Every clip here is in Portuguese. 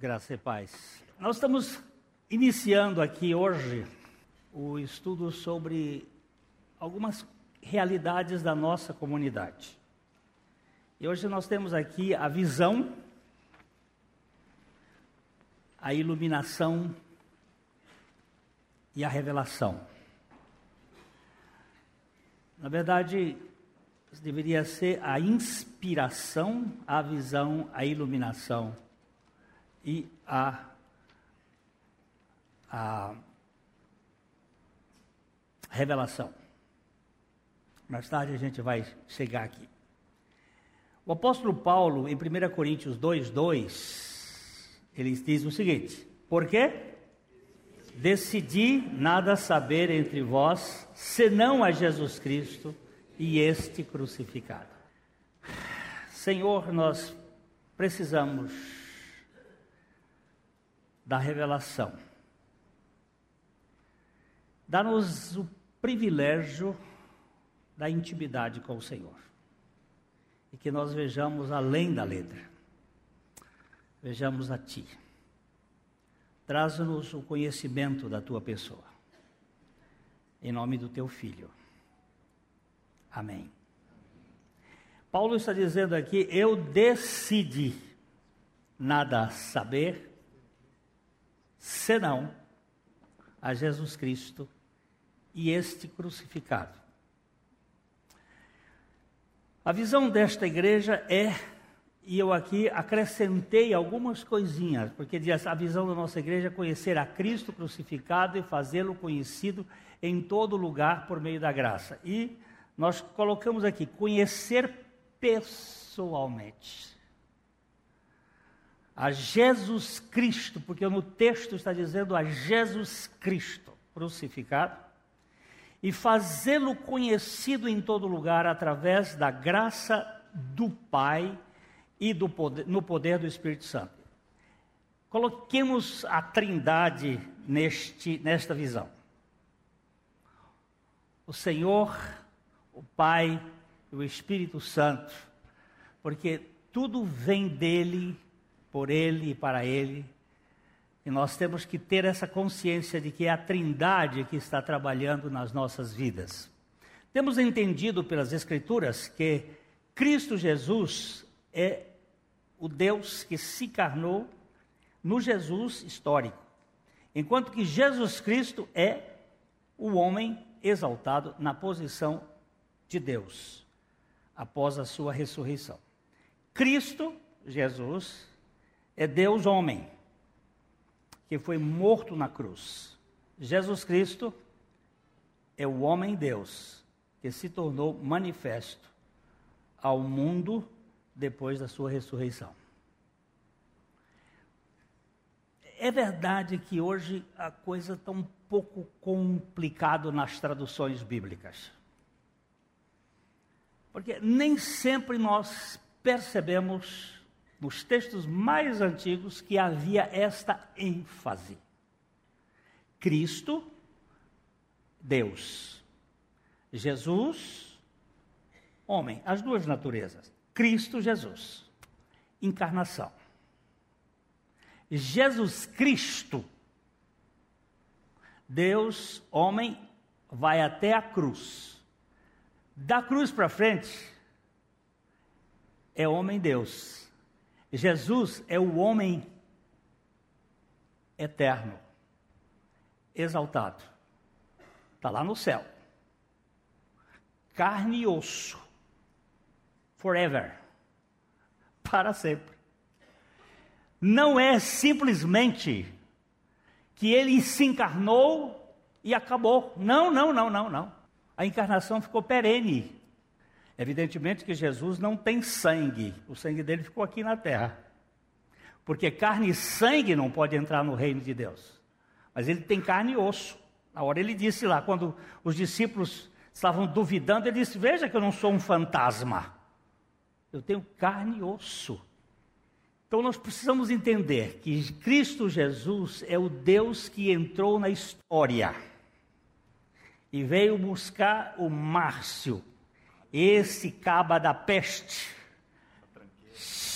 Graça e paz. Nós estamos iniciando aqui hoje o estudo sobre algumas realidades da nossa comunidade. E hoje nós temos aqui a visão, a iluminação e a revelação. Na verdade, deveria ser a inspiração, a visão, a iluminação e a, a revelação. Mais tarde a gente vai chegar aqui. O apóstolo Paulo, em 1 Coríntios 2, 2, ele diz o seguinte: Por quê? Decidi nada saber entre vós, senão a Jesus Cristo e este crucificado. Senhor, nós precisamos da revelação. Dá-nos o privilégio da intimidade com o Senhor. E que nós vejamos além da letra. Vejamos a Ti. Traz-nos o conhecimento da Tua pessoa. Em nome do Teu Filho. Amém. Paulo está dizendo aqui: Eu decidi nada saber senão a Jesus Cristo e este crucificado. A visão desta igreja é, e eu aqui acrescentei algumas coisinhas, porque diz a visão da nossa igreja é conhecer a Cristo crucificado e fazê-lo conhecido em todo lugar por meio da graça. E nós colocamos aqui conhecer pessoalmente a Jesus Cristo, porque no texto está dizendo a Jesus Cristo crucificado, e fazê-lo conhecido em todo lugar através da graça do Pai e do poder, no poder do Espírito Santo. Coloquemos a Trindade neste, nesta visão. O Senhor, o Pai e o Espírito Santo, porque tudo vem dele por Ele e para Ele. E nós temos que ter essa consciência de que é a Trindade que está trabalhando nas nossas vidas. Temos entendido pelas Escrituras que Cristo Jesus é o Deus que se encarnou no Jesus histórico, enquanto que Jesus Cristo é o homem exaltado na posição de Deus após a sua ressurreição. Cristo, Jesus, é Deus homem, que foi morto na cruz. Jesus Cristo é o homem Deus, que se tornou manifesto ao mundo depois da sua ressurreição. É verdade que hoje a coisa está um pouco complicada nas traduções bíblicas. Porque nem sempre nós percebemos nos textos mais antigos que havia esta ênfase. Cristo, Deus. Jesus, homem, as duas naturezas. Cristo, Jesus. Encarnação. Jesus Cristo, Deus, homem, vai até a cruz. Da cruz para frente, é homem-deus Jesus é o homem eterno, exaltado. Está lá no céu. Carne e osso. Forever. Para sempre. Não é simplesmente que ele se encarnou e acabou. Não, não, não, não, não. A encarnação ficou perene. Evidentemente que Jesus não tem sangue, o sangue dele ficou aqui na terra. Porque carne e sangue não pode entrar no reino de Deus. Mas ele tem carne e osso. Na hora ele disse lá, quando os discípulos estavam duvidando, ele disse: Veja que eu não sou um fantasma. Eu tenho carne e osso. Então nós precisamos entender que Cristo Jesus é o Deus que entrou na história e veio buscar o Márcio, esse caba da peste,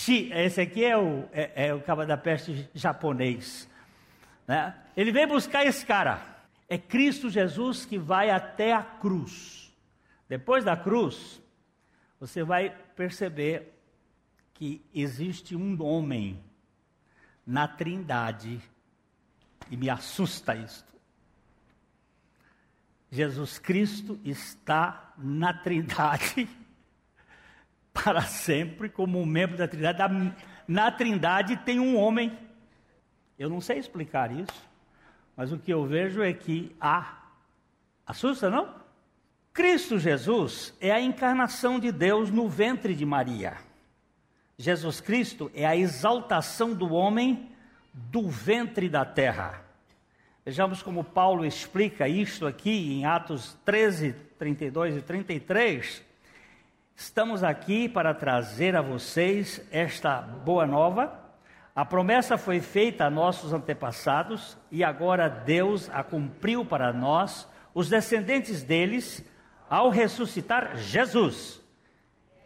esse aqui é o, é, é o cabo da peste japonês. Né? Ele vem buscar esse cara. É Cristo Jesus que vai até a cruz. Depois da cruz, você vai perceber que existe um homem na Trindade, e me assusta isto. Jesus Cristo está na Trindade para sempre, como um membro da Trindade. Na Trindade tem um homem. Eu não sei explicar isso, mas o que eu vejo é que há. Assusta, não? Cristo Jesus é a encarnação de Deus no ventre de Maria. Jesus Cristo é a exaltação do homem do ventre da terra. Vejamos como Paulo explica isto aqui em Atos 13, 32 e 33. Estamos aqui para trazer a vocês esta boa nova. A promessa foi feita a nossos antepassados e agora Deus a cumpriu para nós, os descendentes deles, ao ressuscitar Jesus.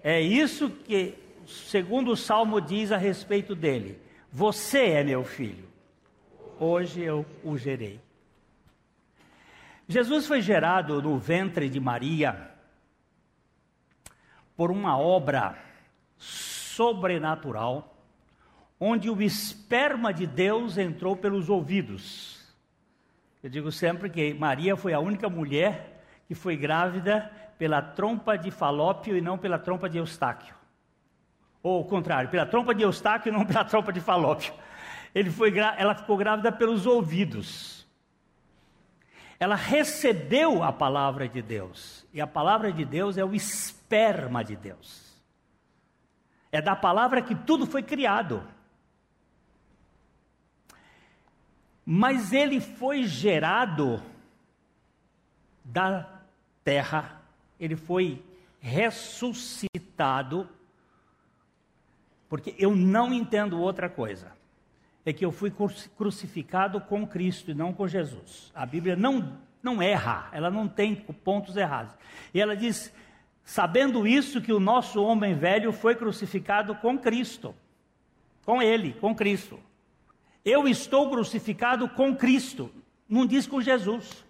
É isso que, segundo o Salmo, diz a respeito dele: Você é meu filho, hoje eu o gerei. Jesus foi gerado no ventre de Maria por uma obra sobrenatural, onde o esperma de Deus entrou pelos ouvidos. Eu digo sempre que Maria foi a única mulher que foi grávida pela trompa de Falópio e não pela trompa de Eustáquio. Ou o contrário, pela trompa de Eustáquio e não pela trompa de Falópio. Ele foi, ela ficou grávida pelos ouvidos. Ela recebeu a palavra de Deus. E a palavra de Deus é o esperma de Deus. É da palavra que tudo foi criado. Mas ele foi gerado da terra, ele foi ressuscitado, porque eu não entendo outra coisa. É que eu fui crucificado com Cristo e não com Jesus. A Bíblia não, não erra, ela não tem pontos errados. E ela diz: sabendo isso que o nosso homem velho foi crucificado com Cristo. Com ele, com Cristo. Eu estou crucificado com Cristo, não diz com Jesus.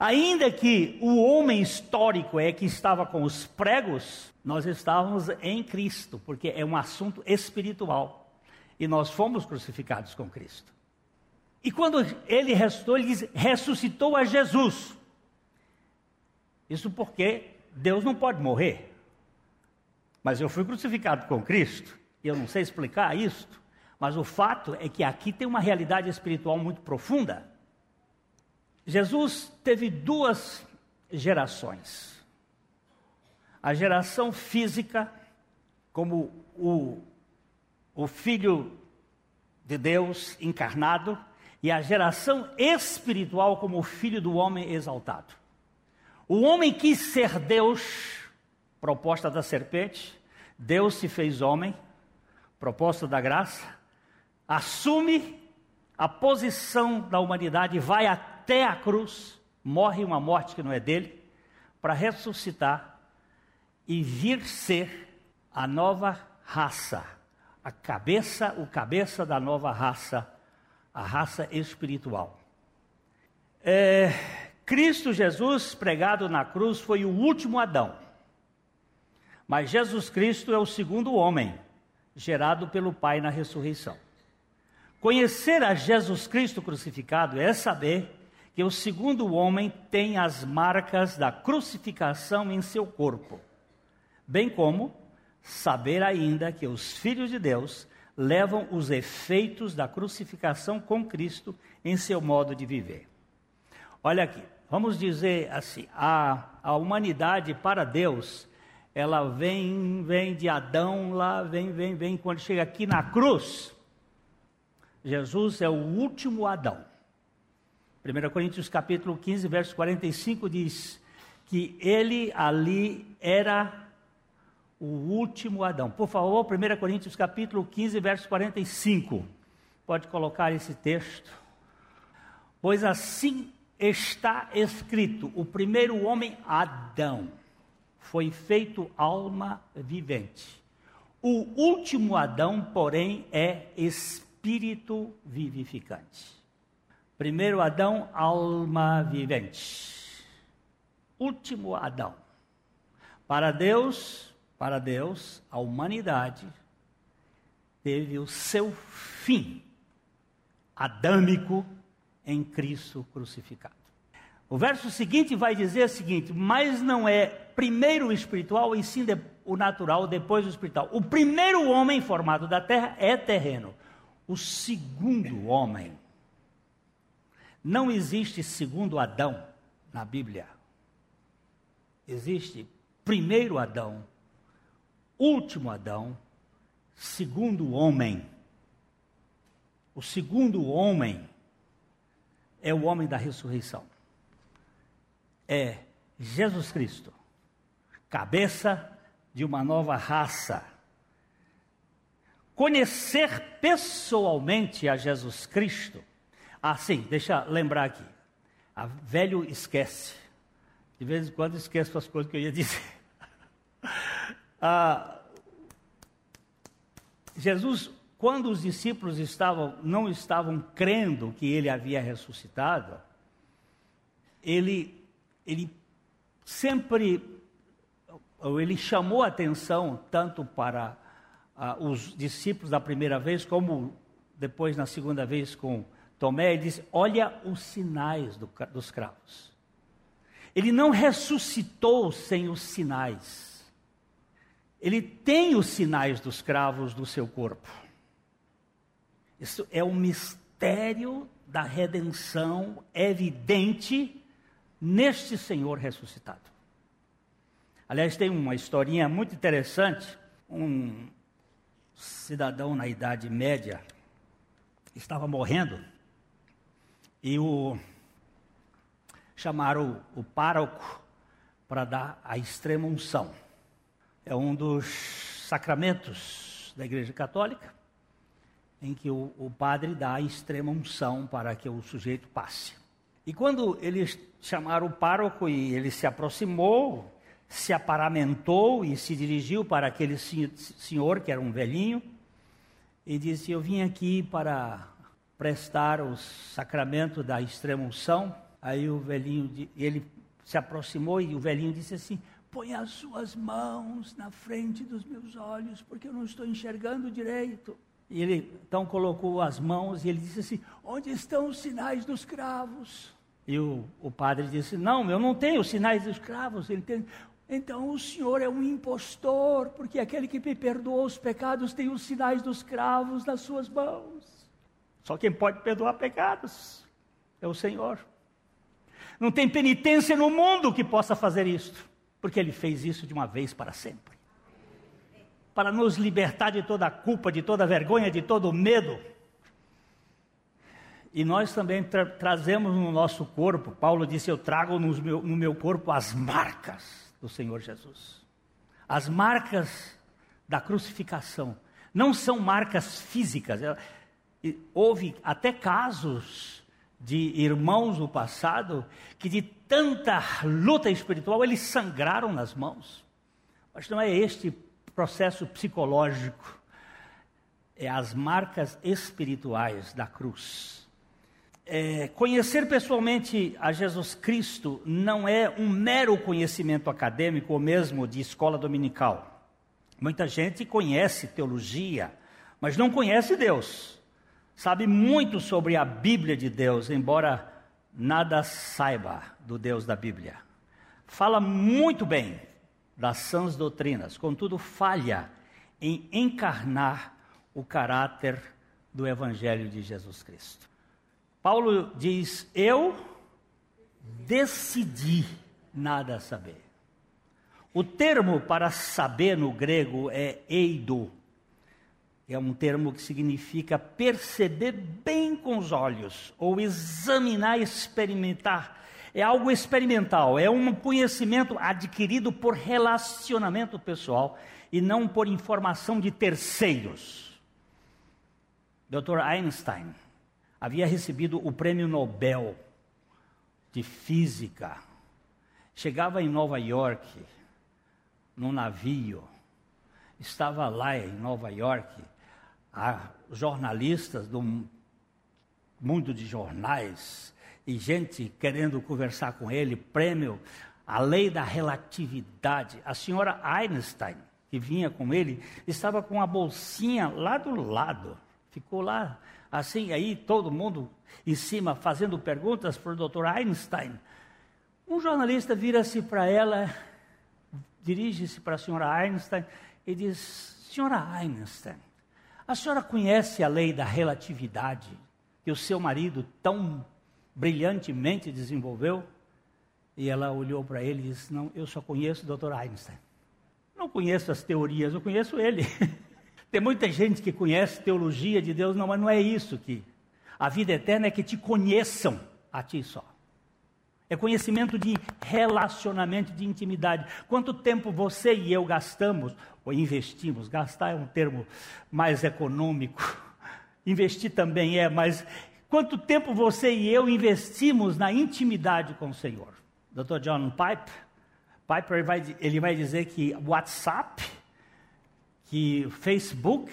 Ainda que o homem histórico é que estava com os pregos, nós estávamos em Cristo, porque é um assunto espiritual. E nós fomos crucificados com Cristo. E quando ele ressuscitou, ele ressuscitou a Jesus. Isso porque Deus não pode morrer. Mas eu fui crucificado com Cristo, e eu não sei explicar isso, mas o fato é que aqui tem uma realidade espiritual muito profunda. Jesus teve duas gerações. A geração física, como o, o Filho de Deus encarnado, e a geração espiritual, como o Filho do Homem exaltado. O homem quis ser Deus, proposta da serpente, Deus se fez homem, proposta da graça, assume a posição da humanidade, vai até a cruz, morre uma morte que não é dele, para ressuscitar e vir ser a nova raça, a cabeça, o cabeça da nova raça, a raça espiritual. É, Cristo Jesus pregado na cruz foi o último Adão. Mas Jesus Cristo é o segundo homem, gerado pelo Pai na ressurreição. Conhecer a Jesus Cristo crucificado é saber que o segundo homem tem as marcas da crucificação em seu corpo, bem como saber ainda que os filhos de Deus levam os efeitos da crucificação com Cristo em seu modo de viver. Olha aqui, vamos dizer assim, a, a humanidade para Deus, ela vem, vem de Adão lá, vem, vem, vem, quando chega aqui na cruz, Jesus é o último Adão. 1 Coríntios capítulo 15, verso 45 diz que ele ali era o último Adão. Por favor, 1 Coríntios capítulo 15, verso 45. Pode colocar esse texto. Pois assim está escrito: o primeiro homem, Adão, foi feito alma vivente. O último Adão, porém, é espírito vivificante. Primeiro Adão, alma vivente. Último Adão. Para Deus, para Deus, a humanidade teve o seu fim adâmico em Cristo crucificado. O verso seguinte vai dizer o seguinte: mas não é primeiro o espiritual e sim o natural, depois o espiritual. O primeiro homem formado da terra é terreno. O segundo homem. Não existe segundo Adão na Bíblia. Existe primeiro Adão, último Adão, segundo homem. O segundo homem é o homem da ressurreição. É Jesus Cristo, cabeça de uma nova raça. Conhecer pessoalmente a Jesus Cristo. Ah, sim, deixa eu lembrar aqui. A velho esquece. De vez em quando esqueço as coisas que eu ia dizer. Ah, Jesus quando os discípulos estavam, não estavam crendo que ele havia ressuscitado, ele, ele sempre, ele chamou atenção tanto para uh, os discípulos da primeira vez, como depois na segunda vez com Tomé, ele disse: Olha os sinais do, dos cravos. Ele não ressuscitou sem os sinais. Ele tem os sinais dos cravos do seu corpo. Isso é o mistério da redenção evidente neste Senhor ressuscitado. Aliás, tem uma historinha muito interessante. Um cidadão na Idade Média estava morrendo e o chamaram o, o pároco para dar a extrema unção. É um dos sacramentos da Igreja Católica em que o, o padre dá a extrema unção para que o sujeito passe. E quando eles chamaram o pároco e ele se aproximou, se aparamentou e se dirigiu para aquele senhor, que era um velhinho, e disse: Eu vim aqui para prestar o sacramento da extrema unção. Aí o velhinho, ele se aproximou e o velhinho disse assim: Põe as suas mãos na frente dos meus olhos, porque eu não estou enxergando direito. E ele então colocou as mãos e ele disse assim: Onde estão os sinais dos cravos? E o, o padre disse: Não, eu não tenho os sinais dos cravos. Ele tem. Então o senhor é um impostor, porque aquele que me perdoou os pecados tem os sinais dos cravos nas suas mãos. Só quem pode perdoar pecados é o Senhor. Não tem penitência no mundo que possa fazer isto, porque ele fez isso de uma vez para sempre para nos libertar de toda a culpa, de toda a vergonha, de todo o medo. E nós também tra trazemos no nosso corpo, Paulo disse: Eu trago meu, no meu corpo as marcas do Senhor Jesus. As marcas da crucificação. Não são marcas físicas. Houve até casos de irmãos no passado que, de tanta luta espiritual, eles sangraram nas mãos. Mas não é este processo psicológico, é as marcas espirituais da cruz. É, conhecer pessoalmente a Jesus Cristo não é um mero conhecimento acadêmico ou mesmo de escola dominical. Muita gente conhece teologia, mas não conhece Deus. Sabe muito sobre a Bíblia de Deus, embora nada saiba do Deus da Bíblia. Fala muito bem, das sãs doutrinas, contudo falha em encarnar o caráter do Evangelho de Jesus Cristo. Paulo diz: Eu decidi nada saber. O termo para saber no grego é eido. É um termo que significa perceber bem com os olhos, ou examinar, experimentar é algo experimental, é um conhecimento adquirido por relacionamento pessoal e não por informação de terceiros. Dr. Einstein havia recebido o prêmio Nobel de Física. Chegava em Nova York, num navio, estava lá em Nova York, há jornalistas do mundo de jornais e gente querendo conversar com ele, prêmio, a lei da relatividade. A senhora Einstein, que vinha com ele, estava com a bolsinha lá do lado, ficou lá assim, aí todo mundo em cima fazendo perguntas para o doutor Einstein. Um jornalista vira-se para ela, dirige-se para a senhora Einstein e diz: Senhora Einstein, a senhora conhece a lei da relatividade que o seu marido tão brilhantemente desenvolveu? E ela olhou para ele e disse: Não, eu só conheço o Dr. Einstein. Não conheço as teorias, eu conheço ele. Tem muita gente que conhece teologia de Deus, não, mas não é isso que. A vida eterna é que te conheçam a ti só. É conhecimento de relacionamento, de intimidade. Quanto tempo você e eu gastamos, ou investimos, gastar é um termo mais econômico, investir também é, mas quanto tempo você e eu investimos na intimidade com o Senhor? Dr. John Piper, Piper vai, ele vai dizer que WhatsApp, que Facebook,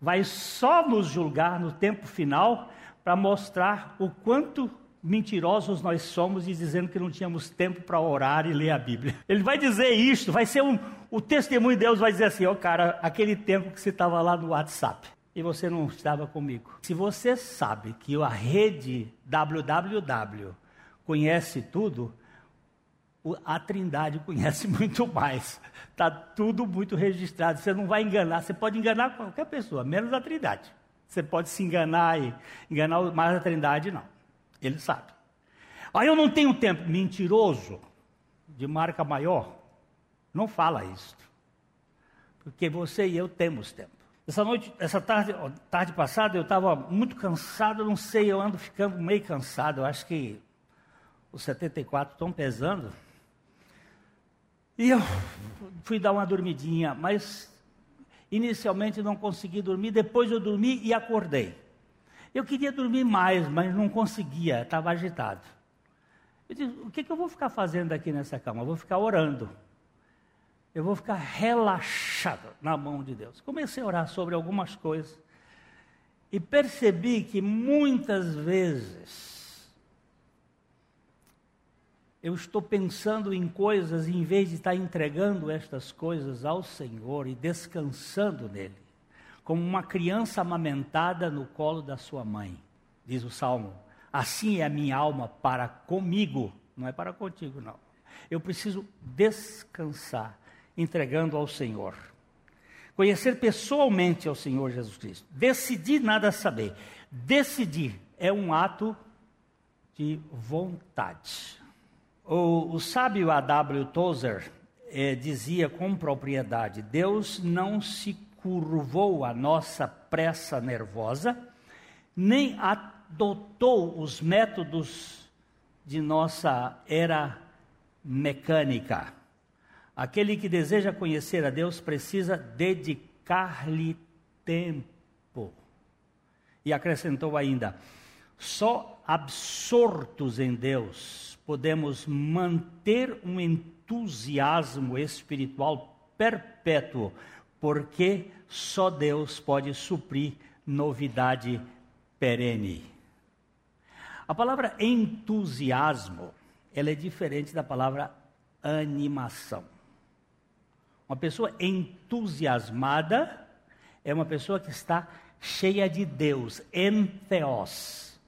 vai só nos julgar no tempo final para mostrar o quanto mentirosos nós somos e dizendo que não tínhamos tempo para orar e ler a Bíblia. Ele vai dizer isto, vai ser um, o testemunho de Deus vai dizer assim, ó oh, cara, aquele tempo que você estava lá no WhatsApp e você não estava comigo. Se você sabe que a rede www conhece tudo, a Trindade conhece muito mais. Está tudo muito registrado. Você não vai enganar. Você pode enganar qualquer pessoa, menos a Trindade. Você pode se enganar e enganar mais a Trindade, não. Ele sabe. Aí eu não tenho tempo. Mentiroso, de marca maior, não fala isso. Porque você e eu temos tempo. Essa noite, essa tarde, tarde passada, eu estava muito cansado, não sei, eu ando ficando meio cansado. Eu acho que os 74 estão pesando. E eu fui dar uma dormidinha, mas inicialmente não consegui dormir, depois eu dormi e acordei. Eu queria dormir mais, mas não conseguia, estava agitado. Eu disse: o que, que eu vou ficar fazendo aqui nessa cama? Eu vou ficar orando. Eu vou ficar relaxado na mão de Deus. Comecei a orar sobre algumas coisas e percebi que muitas vezes eu estou pensando em coisas em vez de estar entregando estas coisas ao Senhor e descansando nele, como uma criança amamentada no colo da sua mãe, diz o salmo. Assim é a minha alma para comigo, não é para contigo, não. Eu preciso descansar, entregando ao Senhor. Conhecer pessoalmente ao Senhor Jesus Cristo. Decidir nada saber. Decidir é um ato de vontade. O, o sábio A.W. Tozer eh, dizia com propriedade: Deus não se curvou à nossa pressa nervosa, nem adotou os métodos de nossa era mecânica. Aquele que deseja conhecer a Deus precisa dedicar-lhe tempo. E acrescentou ainda: só absortos em Deus podemos manter um entusiasmo espiritual perpétuo, porque só Deus pode suprir novidade perene. A palavra entusiasmo, ela é diferente da palavra animação. Uma pessoa entusiasmada é uma pessoa que está cheia de Deus, entheos.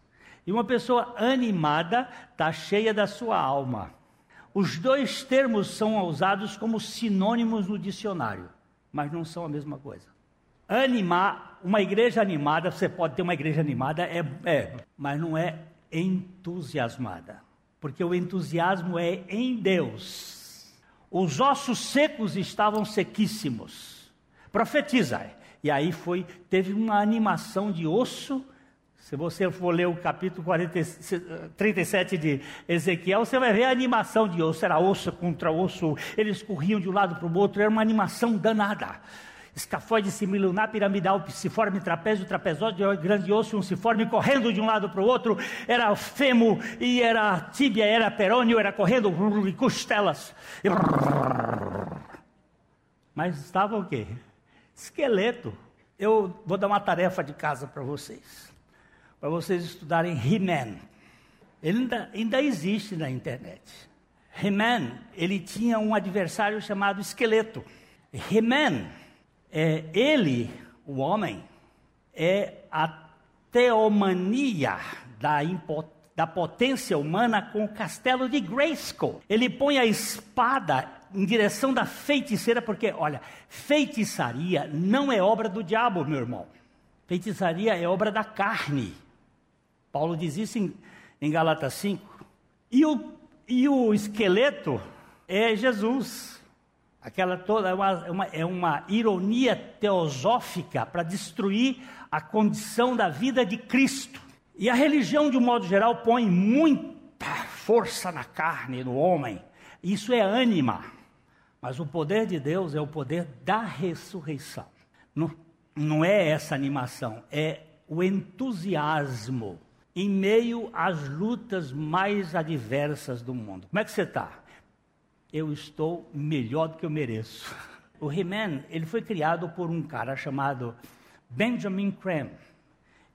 E uma pessoa animada está cheia da sua alma. Os dois termos são usados como sinônimos no dicionário, mas não são a mesma coisa. Animar, uma igreja animada, você pode ter uma igreja animada, é, é mas não é entusiasmada. Porque o entusiasmo é em Deus. Os ossos secos estavam sequíssimos. Profetiza. E aí foi, teve uma animação de osso se você for ler o capítulo 40, 37 de Ezequiel, você vai ver a animação de osso, era osso contra osso, eles corriam de um lado para o outro, era uma animação danada. Escafoide similunar, piramidal, psiforme, trapézio, trapezóide, grande osso, um ciforme, correndo de um lado para o outro, era fêmur, e era tíbia, era perônio, era correndo, e costelas. Mas estava o quê? Esqueleto. Eu vou dar uma tarefa de casa para vocês. Para vocês estudarem He-Man. Ele ainda, ainda existe na internet. He-Man, ele tinha um adversário chamado Esqueleto. He-Man, é, ele, o homem, é a teomania da, da potência humana com o castelo de Grayskull. Ele põe a espada em direção da feiticeira, porque, olha, feitiçaria não é obra do diabo, meu irmão. Feitiçaria é obra da carne. Paulo diz isso em, em Galatas 5. E o, e o esqueleto é Jesus. Aquela toda é uma, é uma, é ironia teosófica para destruir a condição da vida de Cristo. E a religião, de um modo geral, põe muita força na carne, no homem. Isso é ânima. Mas o poder de Deus é o poder da ressurreição. Não, não é essa animação, é o entusiasmo em meio às lutas mais adversas do mundo. Como é que você está? Eu estou melhor do que eu mereço. O He-Man, ele foi criado por um cara chamado Benjamin Creme.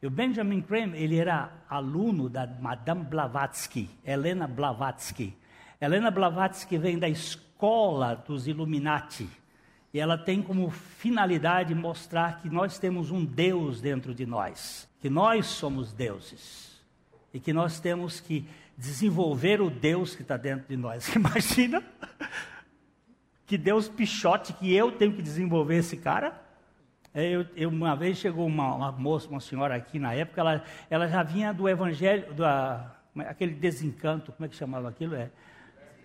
E o Benjamin Creme, ele era aluno da Madame Blavatsky, Helena Blavatsky. Helena Blavatsky vem da escola dos Illuminati. E ela tem como finalidade mostrar que nós temos um Deus dentro de nós, que nós somos deuses e que nós temos que desenvolver o Deus que está dentro de nós. Imagina que Deus pichote que eu tenho que desenvolver esse cara. É, eu, eu, uma vez chegou uma, uma, moça, uma senhora aqui na época, ela, ela já vinha do evangelho, do, aquele desencanto, como é que chamava aquilo? É,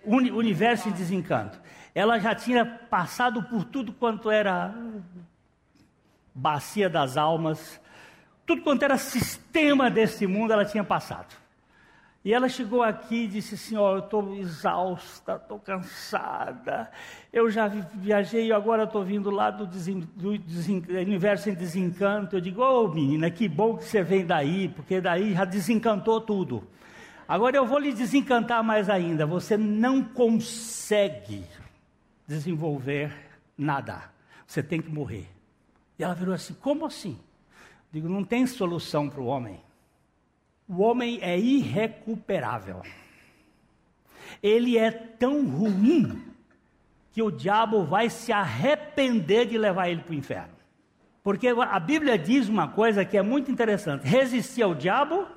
uni, universo em desencanto. Ela já tinha passado por tudo quanto era bacia das almas, tudo quanto era sistema desse mundo, ela tinha passado. E ela chegou aqui e disse assim: Ó, oh, eu estou exausta, estou cansada. Eu já viajei e agora estou vindo lá do, desen, do desen, universo em desencanto. Eu digo: Ô oh, menina, que bom que você vem daí, porque daí já desencantou tudo. Agora eu vou lhe desencantar mais ainda. Você não consegue desenvolver nada. Você tem que morrer. E ela virou assim: Como assim? Digo, não tem solução para o homem. O homem é irrecuperável. Ele é tão ruim que o diabo vai se arrepender de levar ele para o inferno. Porque a Bíblia diz uma coisa que é muito interessante: resistir ao diabo,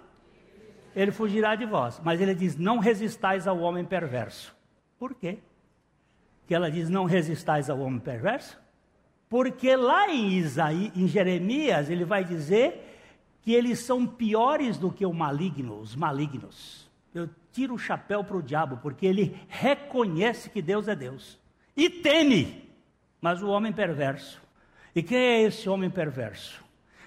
ele fugirá de vós. Mas ele diz: não resistais ao homem perverso. Por quê? Que ela diz: não resistais ao homem perverso? Porque lá em Isaí, em Jeremias, ele vai dizer que eles são piores do que o maligno, os malignos. Eu tiro o chapéu para o diabo, porque ele reconhece que Deus é Deus e teme, mas o homem perverso. E quem é esse homem perverso?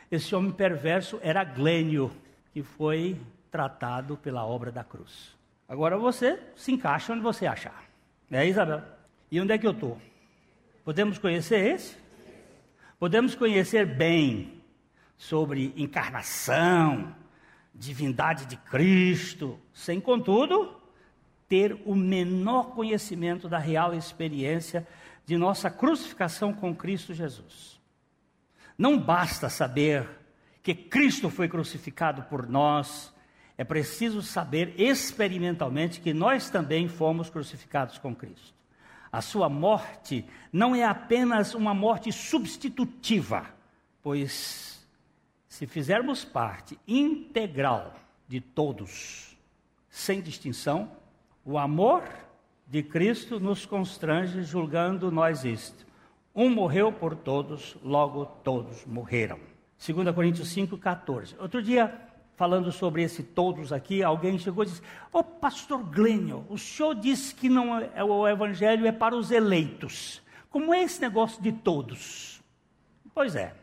Esse homem perverso era Glênio, que foi tratado pela obra da cruz. Agora você se encaixa onde você achar. É, Isabel? E onde é que eu estou? Podemos conhecer esse? Podemos conhecer bem sobre encarnação, divindade de Cristo, sem, contudo, ter o menor conhecimento da real experiência de nossa crucificação com Cristo Jesus. Não basta saber que Cristo foi crucificado por nós, é preciso saber experimentalmente que nós também fomos crucificados com Cristo. A sua morte não é apenas uma morte substitutiva, pois se fizermos parte integral de todos, sem distinção, o amor de Cristo nos constrange, julgando nós isto. Um morreu por todos, logo todos morreram. 2 Coríntios 5, 14. Outro dia, falando sobre esse todos aqui, alguém chegou e disse: Ô oh, pastor Glênio, o senhor disse que não é, o evangelho é para os eleitos. Como é esse negócio de todos? Pois é,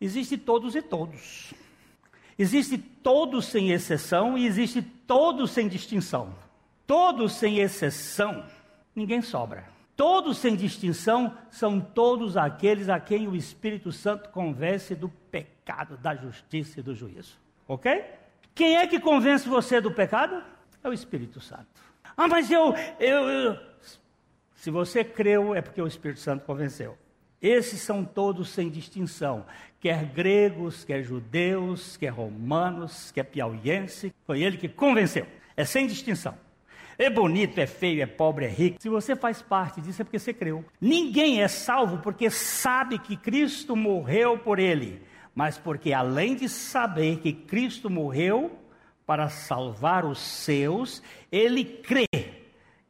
existe todos e todos. Existe todos sem exceção e existe todos sem distinção. Todos sem exceção, ninguém sobra. Todos sem distinção são todos aqueles a quem o Espírito Santo convence do pecado, da justiça e do juízo. Ok? Quem é que convence você do pecado? É o Espírito Santo. Ah, mas eu, eu, eu. Se você creu, é porque o Espírito Santo convenceu. Esses são todos sem distinção, quer gregos, quer judeus, quer romanos, quer piauiense. Foi ele que convenceu. É sem distinção. É bonito, é feio, é pobre, é rico. Se você faz parte disso é porque você creu. Ninguém é salvo porque sabe que Cristo morreu por ele, mas porque além de saber que Cristo morreu para salvar os seus, ele crê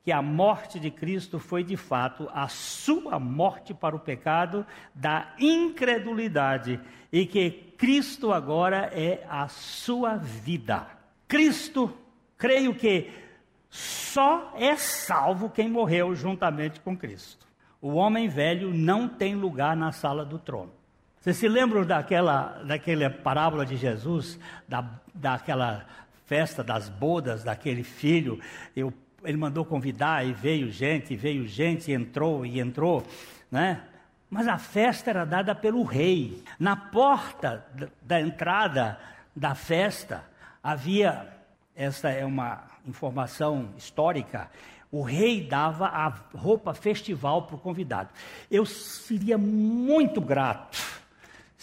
que a morte de Cristo foi de fato a sua morte para o pecado da incredulidade e que Cristo agora é a sua vida. Cristo, creio que só é salvo quem morreu juntamente com Cristo. O homem velho não tem lugar na sala do trono. Vocês se lembram daquela, daquela parábola de Jesus, da, daquela festa das bodas daquele filho? Eu ele mandou convidar e veio gente, veio gente, entrou e entrou, né? Mas a festa era dada pelo rei. Na porta da entrada da festa havia, essa é uma informação histórica, o rei dava a roupa festival para o convidado. Eu seria muito grato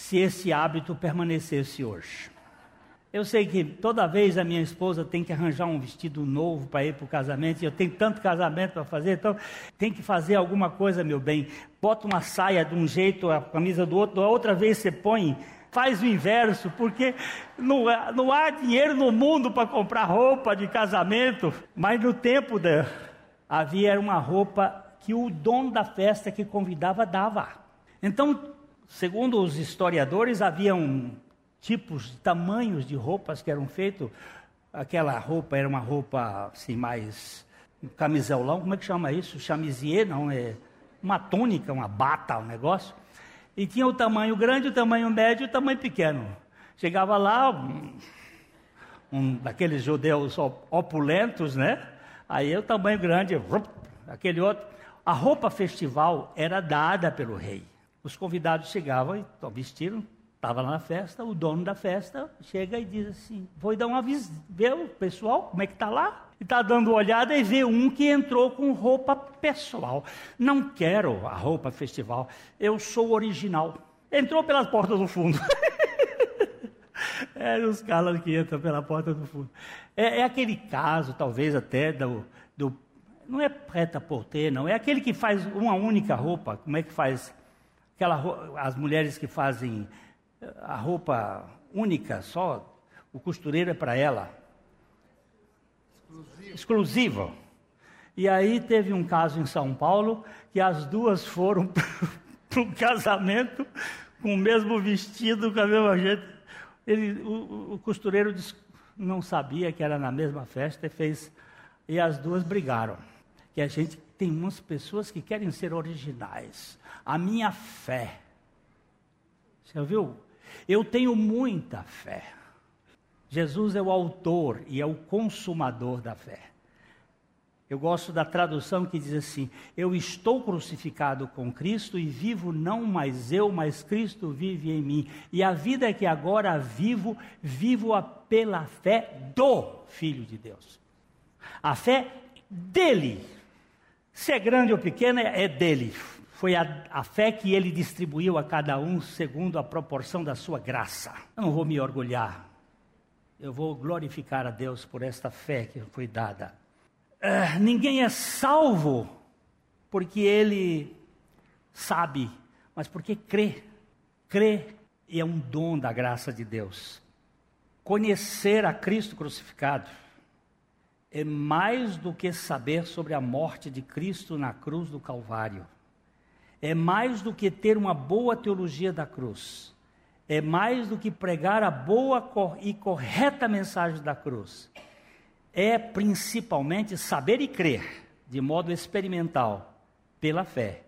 se esse hábito permanecesse hoje. Eu sei que toda vez a minha esposa tem que arranjar um vestido novo para ir para o casamento, e eu tenho tanto casamento para fazer, então tem que fazer alguma coisa, meu bem. Bota uma saia de um jeito, a camisa do outro, a outra vez você põe, faz o inverso, porque não, não há dinheiro no mundo para comprar roupa de casamento, mas no tempo da, havia uma roupa que o dono da festa que convidava dava. Então, segundo os historiadores, havia um tipos, tamanhos de roupas que eram feitos. Aquela roupa era uma roupa assim mais camiselão, como é que chama isso? Chamizier, não é uma túnica, uma bata, um negócio. E tinha o tamanho grande, o tamanho médio e o tamanho pequeno. Chegava lá um, um daqueles judeus opulentos, né? Aí o tamanho grande, aquele outro. A roupa festival era dada pelo rei. Os convidados chegavam e vestiram Estava lá na festa, o dono da festa chega e diz assim: Vou dar uma visita, ver o pessoal, como é que está lá? E está dando olhada e vê um que entrou com roupa pessoal. Não quero a roupa festival, eu sou original. Entrou pelas portas do fundo. é os caras que entram pela porta do fundo. É, é aquele caso, talvez até, do, do não é preta porter, não. É aquele que faz uma única roupa. Como é que faz? Aquela, as mulheres que fazem a roupa única, só o costureiro é para ela. Exclusivo. Exclusivo. E aí teve um caso em São Paulo que as duas foram para um casamento com o mesmo vestido, com a mesma gente. Ele, o, o costureiro não sabia que era na mesma festa e fez. E as duas brigaram. Que a gente tem umas pessoas que querem ser originais. A minha fé. Você ouviu? Eu tenho muita fé. Jesus é o autor e é o consumador da fé. Eu gosto da tradução que diz assim: Eu estou crucificado com Cristo e vivo não mais eu, mas Cristo vive em mim. E a vida que agora vivo, vivo-a pela fé do Filho de Deus. A fé dele. Se é grande ou pequena, é dele foi a, a, fé que ele distribuiu a cada um segundo a proporção da sua graça. Eu não vou me orgulhar, eu vou glorificar a Deus por esta fé que foi dada. Uh, ninguém é salvo porque ele sabe, mas porque crê. Crê é um dom da graça de Deus. Conhecer a Cristo crucificado é mais do que saber sobre a morte de Cristo na cruz do Calvário é mais do que ter uma boa teologia da cruz, é mais do que pregar a boa e correta mensagem da cruz, é principalmente saber e crer, de modo experimental, pela fé,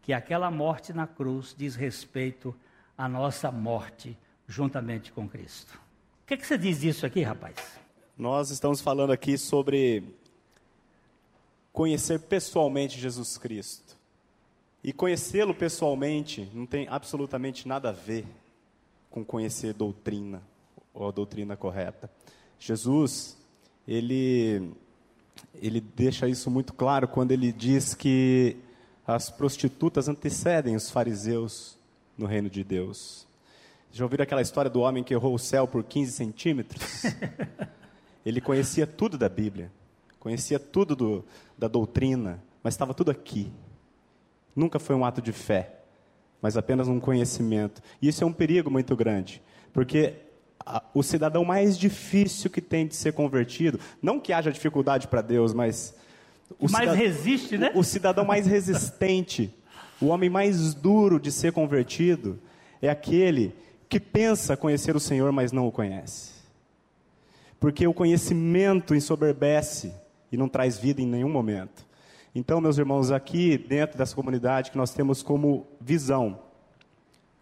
que aquela morte na cruz diz respeito à nossa morte juntamente com Cristo. O que, é que você diz disso aqui, rapaz? Nós estamos falando aqui sobre conhecer pessoalmente Jesus Cristo. E conhecê-lo pessoalmente não tem absolutamente nada a ver com conhecer doutrina ou a doutrina correta. Jesus, ele ele deixa isso muito claro quando ele diz que As prostitutas antecedem os fariseus no reino de Deus. Já ouviram aquela história do homem que errou o céu por 15 centímetros? Ele conhecia tudo da Bíblia, conhecia tudo do, da doutrina, mas estava tudo aqui. Nunca foi um ato de fé, mas apenas um conhecimento. E isso é um perigo muito grande, porque a, o cidadão mais difícil que tem de ser convertido, não que haja dificuldade para Deus, mas o mais cidadão, resiste, né? O, o cidadão mais resistente, o homem mais duro de ser convertido, é aquele que pensa conhecer o Senhor, mas não o conhece. Porque o conhecimento ensoberbece e não traz vida em nenhum momento. Então, meus irmãos, aqui dentro dessa comunidade que nós temos como visão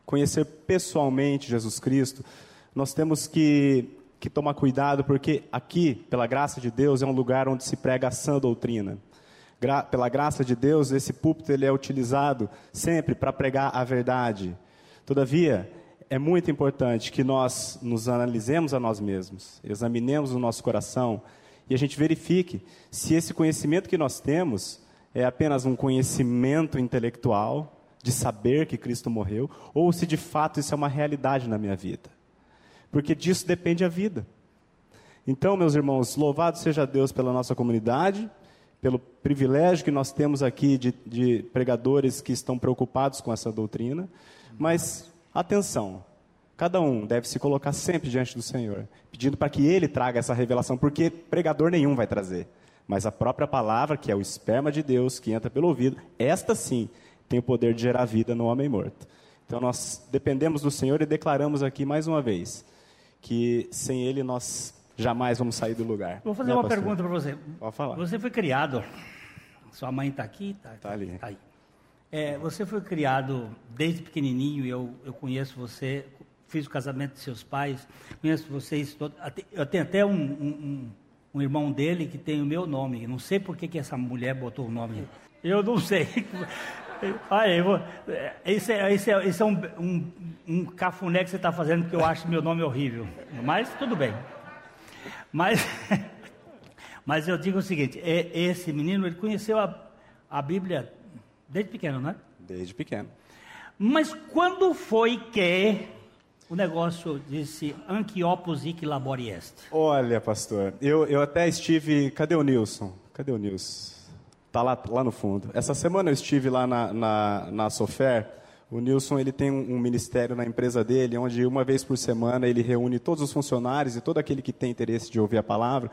conhecer pessoalmente Jesus Cristo, nós temos que, que tomar cuidado, porque aqui, pela graça de Deus, é um lugar onde se prega a sã doutrina. Gra pela graça de Deus, esse púlpito ele é utilizado sempre para pregar a verdade. Todavia, é muito importante que nós nos analisemos a nós mesmos, examinemos o nosso coração e a gente verifique se esse conhecimento que nós temos é apenas um conhecimento intelectual de saber que Cristo morreu, ou se de fato isso é uma realidade na minha vida. Porque disso depende a vida. Então, meus irmãos, louvado seja Deus pela nossa comunidade, pelo privilégio que nós temos aqui de, de pregadores que estão preocupados com essa doutrina, mas atenção, cada um deve se colocar sempre diante do Senhor, pedindo para que Ele traga essa revelação, porque pregador nenhum vai trazer. Mas a própria palavra, que é o esperma de Deus, que entra pelo ouvido, esta sim tem o poder de gerar vida no homem morto. Então nós dependemos do Senhor e declaramos aqui mais uma vez que sem Ele nós jamais vamos sair do lugar. Vou fazer né, uma pastor? pergunta para você. Pode falar. Você foi criado, sua mãe está aqui? Está tá ali. Tá aí. É, você foi criado desde pequenininho, eu, eu conheço você, fiz o casamento de seus pais, conheço vocês todos. Eu tenho até um, um um irmão dele que tem o meu nome. Não sei por que, que essa mulher botou o nome. Eu não sei. Olha, vou, esse é, esse é, esse é um, um, um cafuné que você está fazendo porque eu acho meu nome horrível. Mas tudo bem. Mas, mas eu digo o seguinte: é, esse menino ele conheceu a, a Bíblia desde pequeno, né? Desde pequeno. Mas quando foi que o negócio disse Anquiopus labori est. Olha, pastor, eu, eu até estive. Cadê o Nilson? Cadê o Nilson? Está lá, lá no fundo. Essa semana eu estive lá na, na, na Sofer. O Nilson ele tem um, um, ministério na empresa dele, onde uma vez por semana ele reúne todos os funcionários e todo aquele que tem interesse de ouvir a palavra,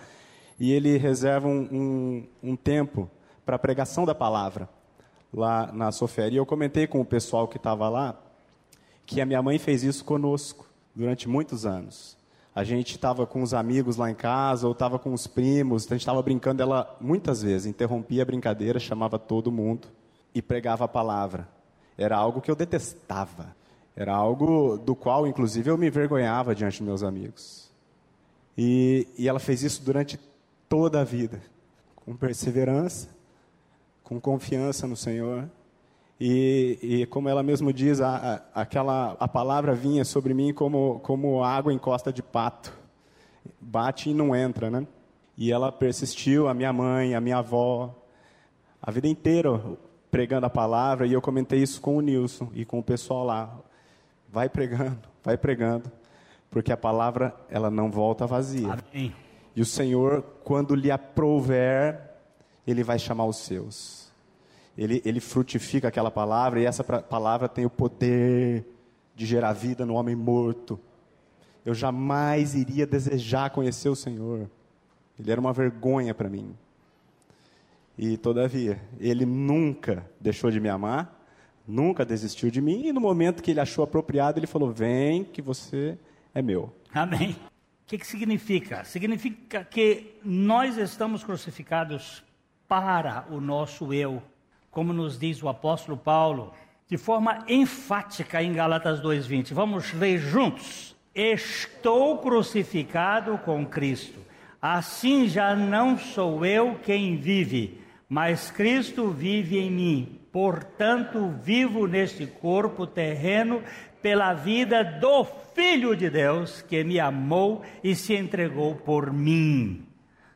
e ele reserva um, um, um tempo para a pregação da palavra lá na Sofer. E eu comentei com o pessoal que estava lá que a minha mãe fez isso conosco durante muitos anos. A gente estava com os amigos lá em casa, ou estava com os primos, a gente estava brincando, ela muitas vezes interrompia a brincadeira, chamava todo mundo e pregava a palavra. Era algo que eu detestava. Era algo do qual, inclusive, eu me envergonhava diante dos meus amigos. E, e ela fez isso durante toda a vida, com perseverança, com confiança no Senhor. E, e, como ela mesmo diz, a, a, aquela, a palavra vinha sobre mim como, como água em costa de pato. Bate e não entra, né? E ela persistiu, a minha mãe, a minha avó, a vida inteira pregando a palavra. E eu comentei isso com o Nilson e com o pessoal lá. Vai pregando, vai pregando, porque a palavra ela não volta vazia. Amém. E o Senhor, quando lhe aprouver, Ele vai chamar os seus ele, ele frutifica aquela palavra e essa palavra tem o poder de gerar vida no homem morto. Eu jamais iria desejar conhecer o Senhor. Ele era uma vergonha para mim. E todavia, ele nunca deixou de me amar, nunca desistiu de mim, e no momento que ele achou apropriado, ele falou: Vem, que você é meu. Amém. O que, que significa? Significa que nós estamos crucificados para o nosso eu como nos diz o apóstolo Paulo, de forma enfática em Galatas 2:20. Vamos ler juntos. Estou crucificado com Cristo. Assim já não sou eu quem vive, mas Cristo vive em mim. Portanto, vivo neste corpo terreno pela vida do Filho de Deus, que me amou e se entregou por mim.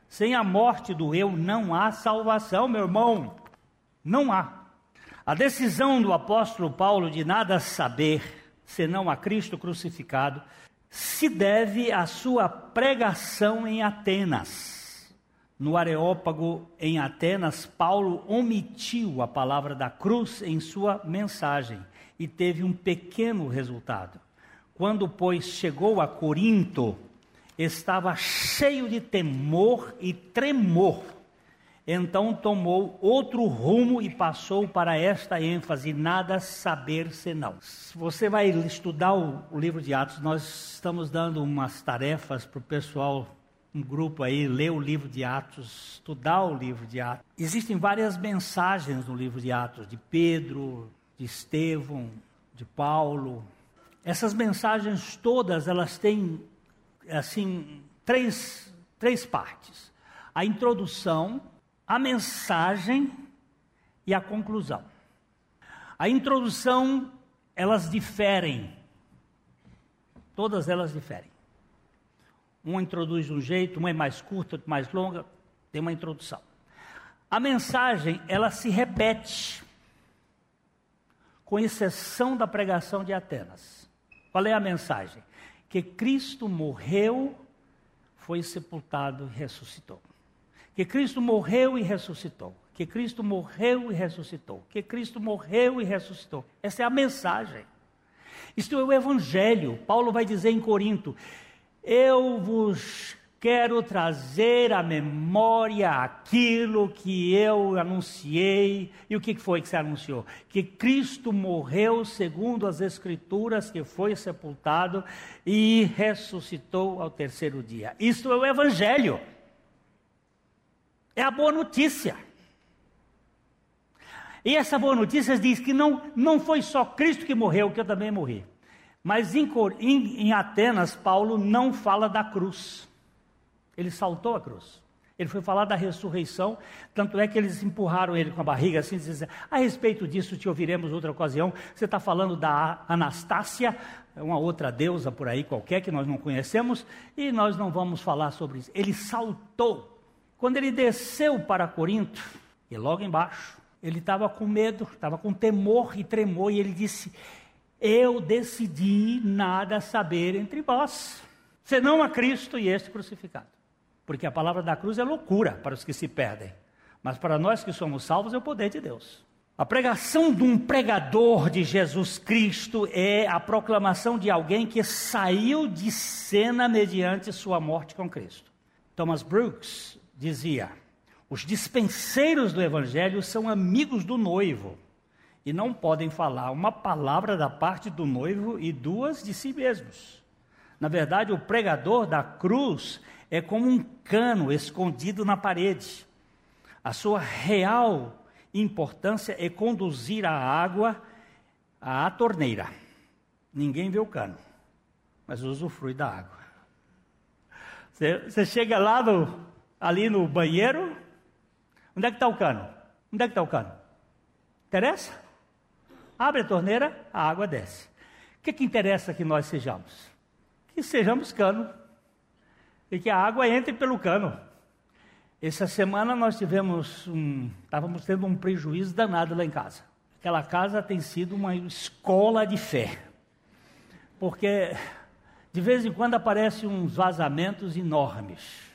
Sem a morte do eu não há salvação, meu irmão. Não há. A decisão do apóstolo Paulo de nada saber, senão a Cristo crucificado, se deve à sua pregação em Atenas. No Areópago, em Atenas, Paulo omitiu a palavra da cruz em sua mensagem e teve um pequeno resultado. Quando, pois, chegou a Corinto, estava cheio de temor e tremor. Então tomou outro rumo e passou para esta ênfase: nada saber senão. Você vai estudar o, livro de Atos, nós estamos dando umas tarefas para o pessoal, um grupo aí, ler o livro de Atos, estudar o livro de Atos. Existem várias mensagens no livro de Atos, de Pedro, de Estevão, de Paulo. Essas mensagens todas, elas têm assim, três, três partes: a introdução, a mensagem e a conclusão. A introdução, elas diferem, todas elas diferem. Uma introduz de um jeito, uma é mais curta, outra mais longa, tem uma introdução. A mensagem, ela se repete, com exceção da pregação de Atenas. Qual é a mensagem? Que Cristo morreu, foi sepultado e ressuscitou. Que Cristo morreu e ressuscitou. Que Cristo morreu e ressuscitou. Que Cristo morreu e ressuscitou. Essa é a mensagem. Isto é o Evangelho. Paulo vai dizer em Corinto: Eu vos quero trazer à memória aquilo que eu anunciei. E o que foi que você anunciou? Que Cristo morreu segundo as Escrituras, que foi sepultado e ressuscitou ao terceiro dia. Isto é o Evangelho. É a boa notícia. E essa boa notícia diz que não, não foi só Cristo que morreu, que eu também morri. Mas em, em, em Atenas, Paulo não fala da cruz. Ele saltou a cruz. Ele foi falar da ressurreição, tanto é que eles empurraram ele com a barriga assim, dizendo, a respeito disso te ouviremos outra ocasião. Você está falando da Anastácia, uma outra deusa por aí qualquer que nós não conhecemos, e nós não vamos falar sobre isso. Ele saltou. Quando ele desceu para Corinto, e logo embaixo, ele estava com medo, estava com temor e tremor, e ele disse: Eu decidi nada saber entre vós, senão a Cristo e este crucificado. Porque a palavra da cruz é loucura para os que se perdem, mas para nós que somos salvos é o poder de Deus. A pregação de um pregador de Jesus Cristo é a proclamação de alguém que saiu de cena mediante sua morte com Cristo. Thomas Brooks dizia: os dispenseiros do evangelho são amigos do noivo e não podem falar uma palavra da parte do noivo e duas de si mesmos. Na verdade, o pregador da cruz é como um cano escondido na parede. A sua real importância é conduzir a água à torneira. Ninguém vê o cano, mas usufrui da água. Você, você chega lá no, ali no banheiro, onde é que está o cano? Onde é que está o cano? Interessa? Abre a torneira, a água desce. O que, que interessa que nós sejamos? Que sejamos cano e que a água entre pelo cano. Essa semana nós tivemos um, estávamos tendo um prejuízo danado lá em casa. Aquela casa tem sido uma escola de fé, porque de vez em quando aparecem uns vazamentos enormes.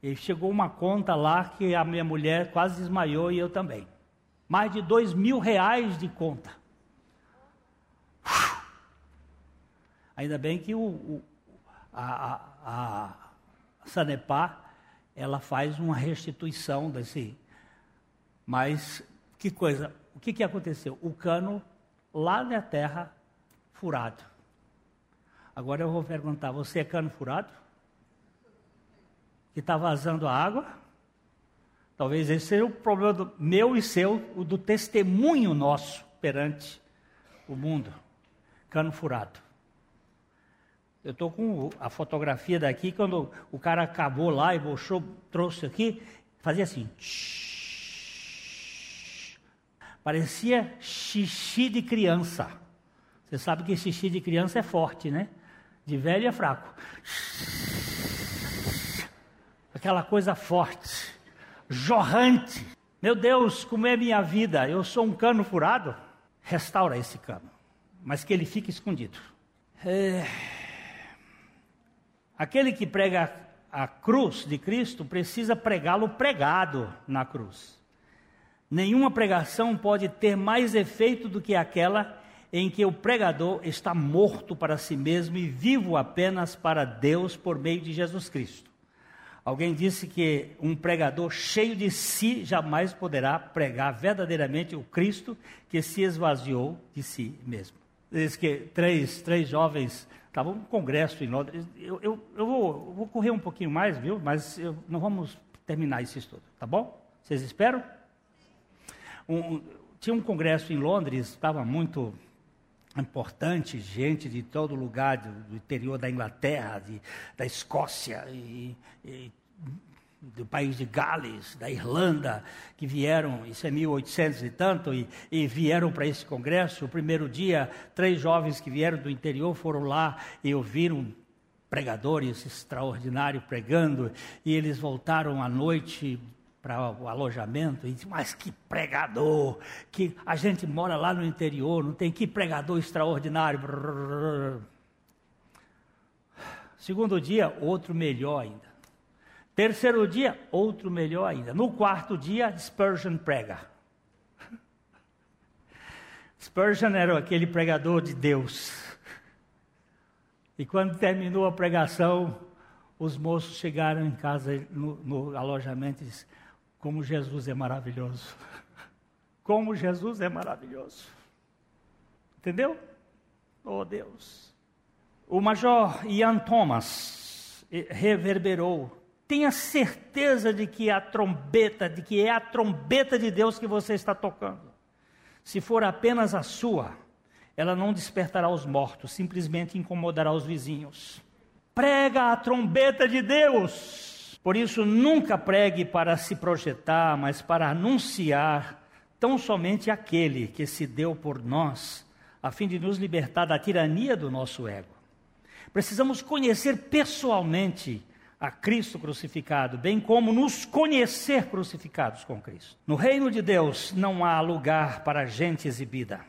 E chegou uma conta lá que a minha mulher quase desmaiou e eu também. Mais de dois mil reais de conta. Ainda bem que o, o a, a, Sanepar, ela faz uma restituição desse. Mas que coisa, o que, que aconteceu? O cano lá na terra furado. Agora eu vou perguntar: você é cano furado? Que está vazando a água? Talvez esse seja o problema do meu e seu, o do testemunho nosso perante o mundo. Cano furado. Eu estou com a fotografia daqui, quando o cara acabou lá e bochou, trouxe aqui, fazia assim. Parecia xixi de criança. Você sabe que xixi de criança é forte, né? De velho é fraco. Aquela coisa forte, jorrante. Meu Deus, como é minha vida? Eu sou um cano furado. Restaura esse cano, mas que ele fique escondido. É... Aquele que prega a cruz de Cristo precisa pregá-lo pregado na cruz. Nenhuma pregação pode ter mais efeito do que aquela em que o pregador está morto para si mesmo e vivo apenas para Deus por meio de Jesus Cristo. Alguém disse que um pregador cheio de si jamais poderá pregar verdadeiramente o Cristo que se esvaziou de si mesmo. Diz que três, três jovens estavam num congresso em Londres. Eu, eu, eu, vou, eu, vou, correr um pouquinho mais, viu? Mas não vamos terminar esse estudo, tá bom? Vocês esperam? Um, tinha um congresso em Londres, estava muito importante, gente de todo lugar, do, do interior da Inglaterra, de, da Escócia, e, e, do país de Gales, da Irlanda, que vieram, isso é 1800 e tanto, e, e vieram para esse congresso. O primeiro dia, três jovens que vieram do interior foram lá e ouviram pregadores extraordinários pregando, e eles voltaram à noite para o alojamento e disse, mas que pregador, que a gente mora lá no interior, não tem que pregador extraordinário. Segundo dia, outro melhor ainda. Terceiro dia, outro melhor ainda. No quarto dia, Spurgeon prega. Spurgeon era aquele pregador de Deus. E quando terminou a pregação, os moços chegaram em casa, no, no alojamento, e disseram, como Jesus é maravilhoso. Como Jesus é maravilhoso. Entendeu? Oh Deus. O Major Ian Thomas reverberou. Tenha certeza de que a trombeta, de que é a trombeta de Deus que você está tocando. Se for apenas a sua, ela não despertará os mortos, simplesmente incomodará os vizinhos. Prega a trombeta de Deus por isso, nunca pregue para se projetar, mas para anunciar tão somente aquele que se deu por nós, a fim de nos libertar da tirania do nosso ego. Precisamos conhecer pessoalmente a Cristo crucificado, bem como nos conhecer crucificados com Cristo. No reino de Deus não há lugar para gente exibida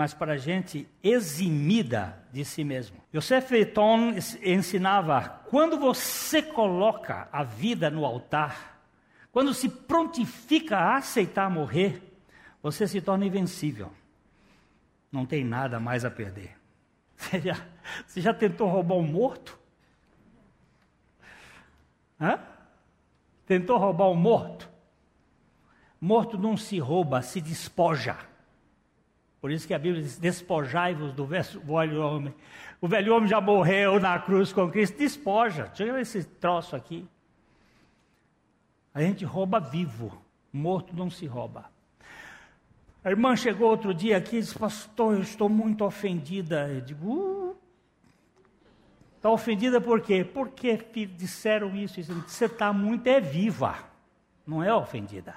mas para gente eximida de si mesmo. Yosef Eiton ensinava: quando você coloca a vida no altar, quando se prontifica a aceitar morrer, você se torna invencível. Não tem nada mais a perder. Você já, você já tentou roubar um morto? Hã? Tentou roubar um morto? Morto não se rouba, se despoja. Por isso que a Bíblia diz: despojai-vos do velho homem. O velho homem já morreu na cruz com Cristo, despoja. Tira esse troço aqui. A gente rouba vivo, morto não se rouba. A irmã chegou outro dia aqui e disse: Pastor, eu estou muito ofendida. Eu digo: Está ofendida por quê? Porque disseram isso. Você está muito é viva, não é ofendida.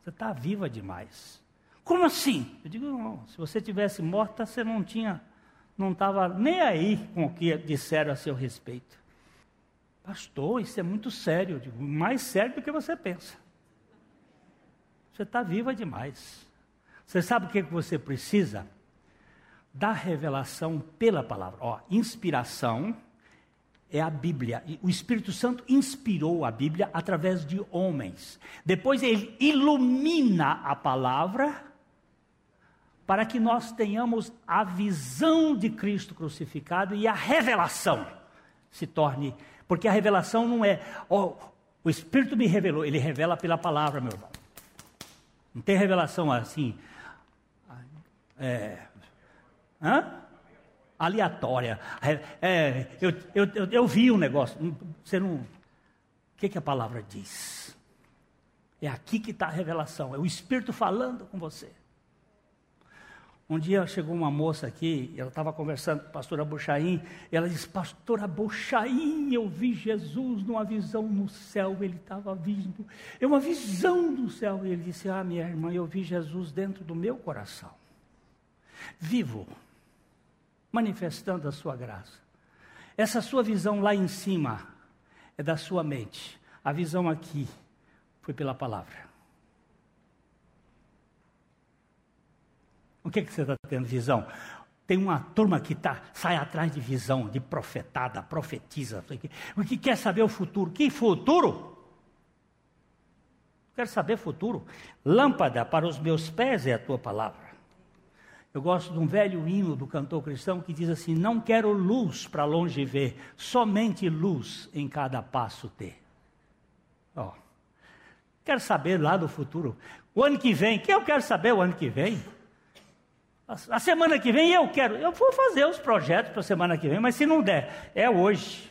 Você está viva demais. Como assim? Eu digo, não, se você tivesse morta, você não tinha, não estava nem aí com o que disseram a seu respeito. Pastor, isso é muito sério. Eu digo, mais sério do que você pensa. Você está viva demais. Você sabe o que você precisa? Da revelação pela palavra. Ó, inspiração é a Bíblia. O Espírito Santo inspirou a Bíblia através de homens. Depois ele ilumina a palavra para que nós tenhamos a visão de Cristo crucificado e a revelação se torne, porque a revelação não é, oh, o Espírito me revelou, ele revela pela palavra, meu irmão. Não tem revelação assim, é, hã? aleatória. É, é, eu, eu, eu, eu, vi um negócio, você não. O que, que a palavra diz? É aqui que está a revelação, é o Espírito falando com você. Um dia chegou uma moça aqui, ela estava conversando com a pastora Buxaim, e ela disse, pastora Buxaim, eu vi Jesus numa visão no céu, ele estava vindo, é uma visão do céu, e ele disse, ah minha irmã, eu vi Jesus dentro do meu coração, vivo, manifestando a sua graça. Essa sua visão lá em cima é da sua mente. A visão aqui Foi pela palavra. O que, é que você está tendo visão? Tem uma turma que tá, sai atrás de visão, de profetada, profetiza. O que quer saber o futuro? Que futuro? Quero saber futuro. Lâmpada para os meus pés é a tua palavra. Eu gosto de um velho hino do cantor cristão que diz assim: Não quero luz para longe ver, somente luz em cada passo ter. Ó, quero saber lá do futuro. O ano que vem, que eu quero saber o ano que vem? A semana que vem eu quero, eu vou fazer os projetos para a semana que vem, mas se não der, é hoje.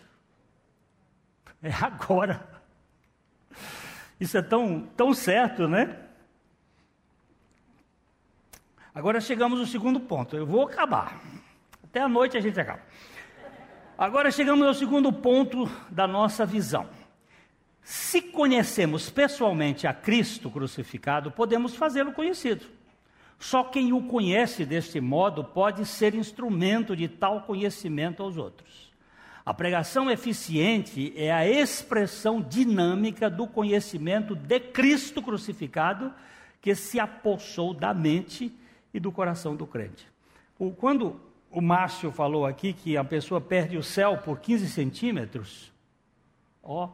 É agora. Isso é tão, tão certo, né? Agora chegamos ao segundo ponto. Eu vou acabar. Até a noite a gente acaba. Agora chegamos ao segundo ponto da nossa visão. Se conhecemos pessoalmente a Cristo crucificado, podemos fazê-lo conhecido. Só quem o conhece deste modo pode ser instrumento de tal conhecimento aos outros. A pregação eficiente é a expressão dinâmica do conhecimento de Cristo crucificado que se apossou da mente e do coração do crente. Quando o Márcio falou aqui que a pessoa perde o céu por 15 centímetros, ó,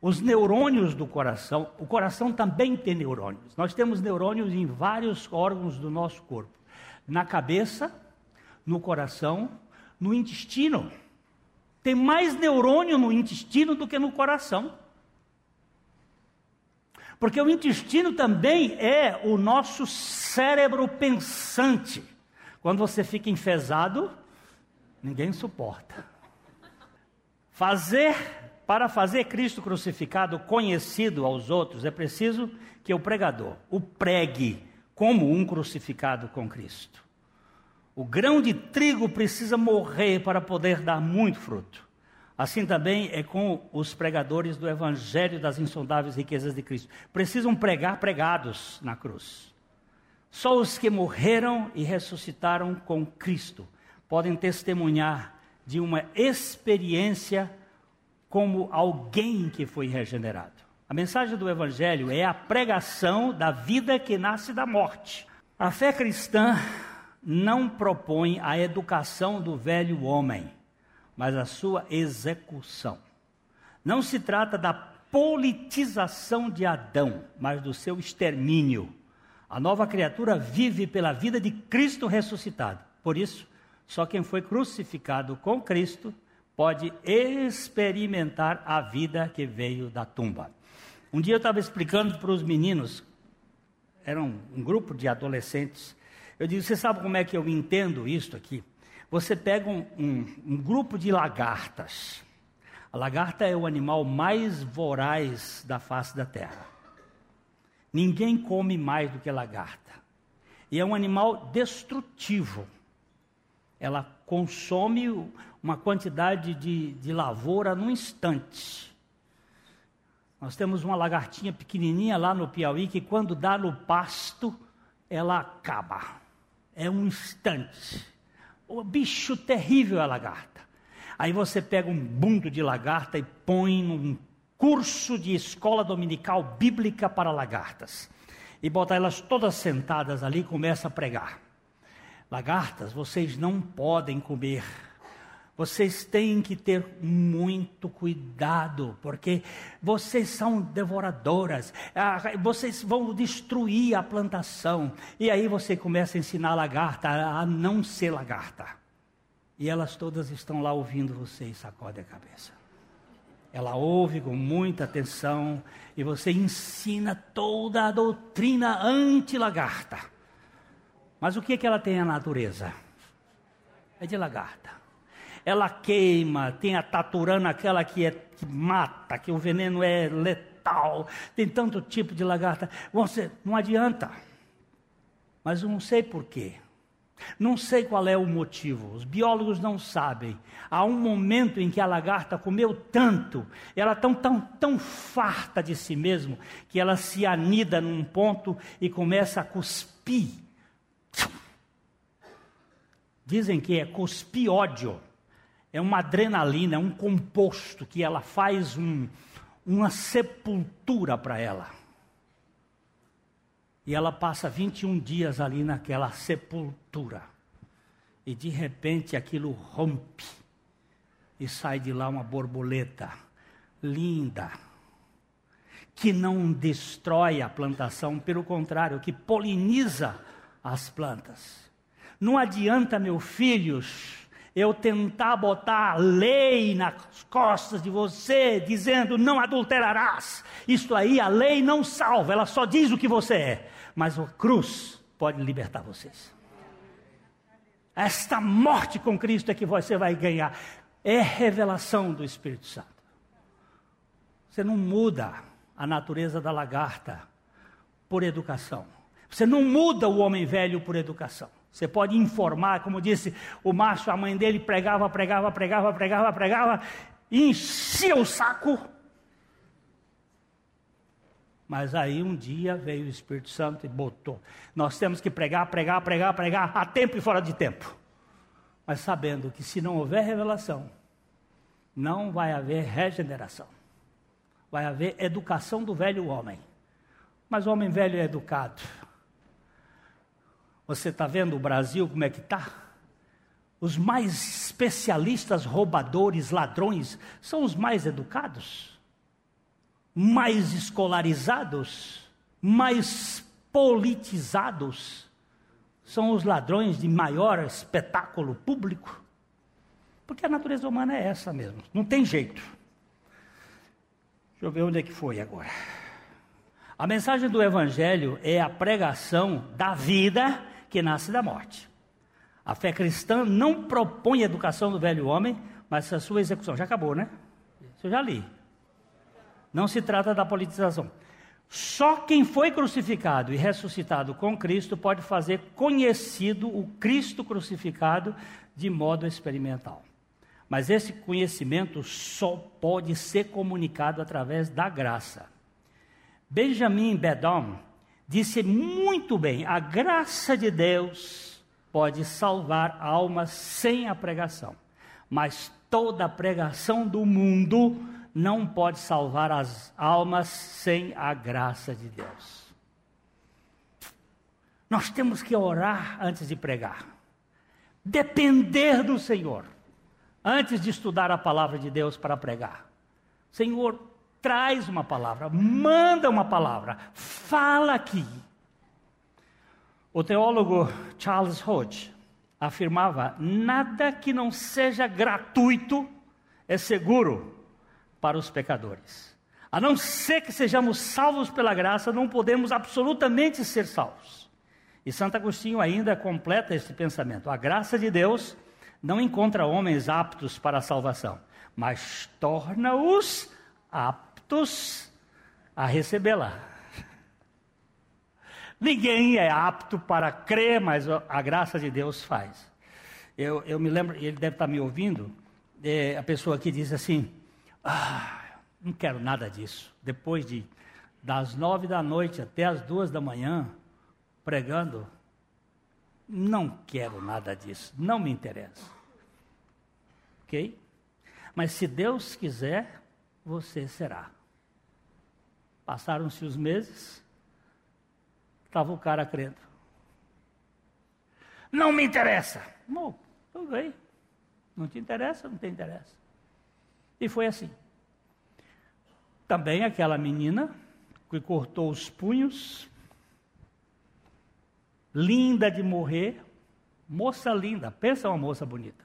os neurônios do coração, o coração também tem neurônios. Nós temos neurônios em vários órgãos do nosso corpo: na cabeça, no coração, no intestino. Tem mais neurônio no intestino do que no coração. Porque o intestino também é o nosso cérebro pensante. Quando você fica enfesado, ninguém suporta. Fazer para fazer Cristo crucificado conhecido aos outros, é preciso que o pregador o pregue como um crucificado com Cristo. O grão de trigo precisa morrer para poder dar muito fruto. Assim também é com os pregadores do Evangelho das insondáveis riquezas de Cristo. Precisam pregar pregados na cruz. Só os que morreram e ressuscitaram com Cristo podem testemunhar de uma experiência como alguém que foi regenerado. A mensagem do Evangelho é a pregação da vida que nasce da morte. A fé cristã não propõe a educação do velho homem, mas a sua execução. Não se trata da politização de Adão, mas do seu extermínio. A nova criatura vive pela vida de Cristo ressuscitado. Por isso, só quem foi crucificado com Cristo pode experimentar a vida que veio da tumba. Um dia eu estava explicando para os meninos, era um, grupo de adolescentes, eu disse: Você sabe como é que eu entendo isto aqui? Você pega um, um, um grupo de lagartas. A lagarta é o animal mais voraz da face da terra. Ninguém come mais do que lagarta. E é um animal destrutivo. Ela consome uma quantidade de, de lavoura num instante. Nós temos uma lagartinha pequenininha lá no Piauí que quando dá no pasto, ela acaba. É um instante. O bicho terrível é a lagarta. Aí você pega um bundo de lagarta e põe num curso de escola dominical bíblica para lagartas. E bota elas todas sentadas ali e começa a pregar. Lagartas, vocês não podem comer vocês têm que ter muito cuidado, porque vocês são devoradoras, ah, vocês vão destruir a plantação. E aí você começa a ensinar a lagarta a não ser lagarta. E elas todas estão lá ouvindo você e sacode a cabeça. Ela ouve com muita atenção e você ensina toda a doutrina anti-lagarta. Mas o que, é que ela tem a natureza? É de lagarta ela queima, tem a taturana, aquela que, é, que mata, que o veneno é letal, tem tanto tipo de lagarta. Você, não adianta. Mas eu não sei porquê. Não sei qual é o motivo, os biólogos não sabem. Há um momento em que a lagarta comeu tanto, ela tão, tão, tão farta de si mesmo, que ela se anida num ponto e começa a cuspir. Dizem que é cuspiódio é uma adrenalina, é um composto que ela faz um, uma sepultura para ela. E ela passa 21 dias ali naquela sepultura. E de repente aquilo rompe. E sai de lá uma borboleta linda. Que não destrói a plantação, pelo contrário, que poliniza as plantas. Não adianta, meus filhos, eu tentar botar lei nas costas de você, dizendo não adulterarás. Isto aí, a lei não salva, ela só diz o que você é. Mas a cruz pode libertar vocês. Esta morte com Cristo é que você vai ganhar. É revelação do Espírito Santo. Você não muda a natureza da lagarta por educação. Você não muda o homem velho por educação. Você pode informar, como disse o Márcio, a mãe dele pregava, pregava, pregava, pregava, pregava, enchia o saco. Mas aí um dia veio o Espírito Santo e botou. Nós temos que pregar, pregar, pregar, pregar, a tempo e fora de tempo. Mas sabendo que se não houver revelação, não vai haver regeneração. Vai haver educação do velho homem. Mas o homem velho é educado. Você está vendo o Brasil como é que está? Os mais especialistas, roubadores, ladrões, são os mais educados, mais escolarizados, mais politizados. São os ladrões de maior espetáculo público. Porque a natureza humana é essa mesmo, não tem jeito. Deixa eu ver onde é que foi agora. A mensagem do Evangelho é a pregação da vida que nasce da morte. A fé cristã não propõe a educação do velho homem, mas a sua execução. Já acabou, né? Isso eu já li. Não se trata da politização. Só quem foi crucificado e ressuscitado com Cristo pode fazer conhecido o Cristo crucificado de modo experimental. Mas esse conhecimento só pode ser comunicado através da graça. Benjamin Bedom disse muito bem: a graça de Deus pode salvar almas sem a pregação, mas toda a pregação do mundo não pode salvar as almas sem a graça de Deus. Nós temos que orar antes de pregar, depender do Senhor, antes de estudar a palavra de Deus para pregar. Senhor, traz uma palavra, manda uma palavra, fala aqui. O teólogo Charles Hodge afirmava: nada que não seja gratuito é seguro para os pecadores. A não ser que sejamos salvos pela graça, não podemos absolutamente ser salvos. E Santo Agostinho ainda completa este pensamento: a graça de Deus não encontra homens aptos para a salvação, mas torna-os aptos aptos a recebê-la. Ninguém é apto para crer, mas a graça de Deus faz. Eu, eu me lembro, ele deve estar me ouvindo, é, a pessoa que diz assim: ah, não quero nada disso. Depois de das nove da noite até as duas da manhã, pregando, não quero nada disso, não me interessa. Ok? Mas se Deus quiser, você será. Passaram-se os meses, estava o cara crendo. Não me interessa. Bom, tudo bem. Não te interessa, não te interessa. E foi assim. Também aquela menina que cortou os punhos, linda de morrer, moça linda, pensa uma moça bonita.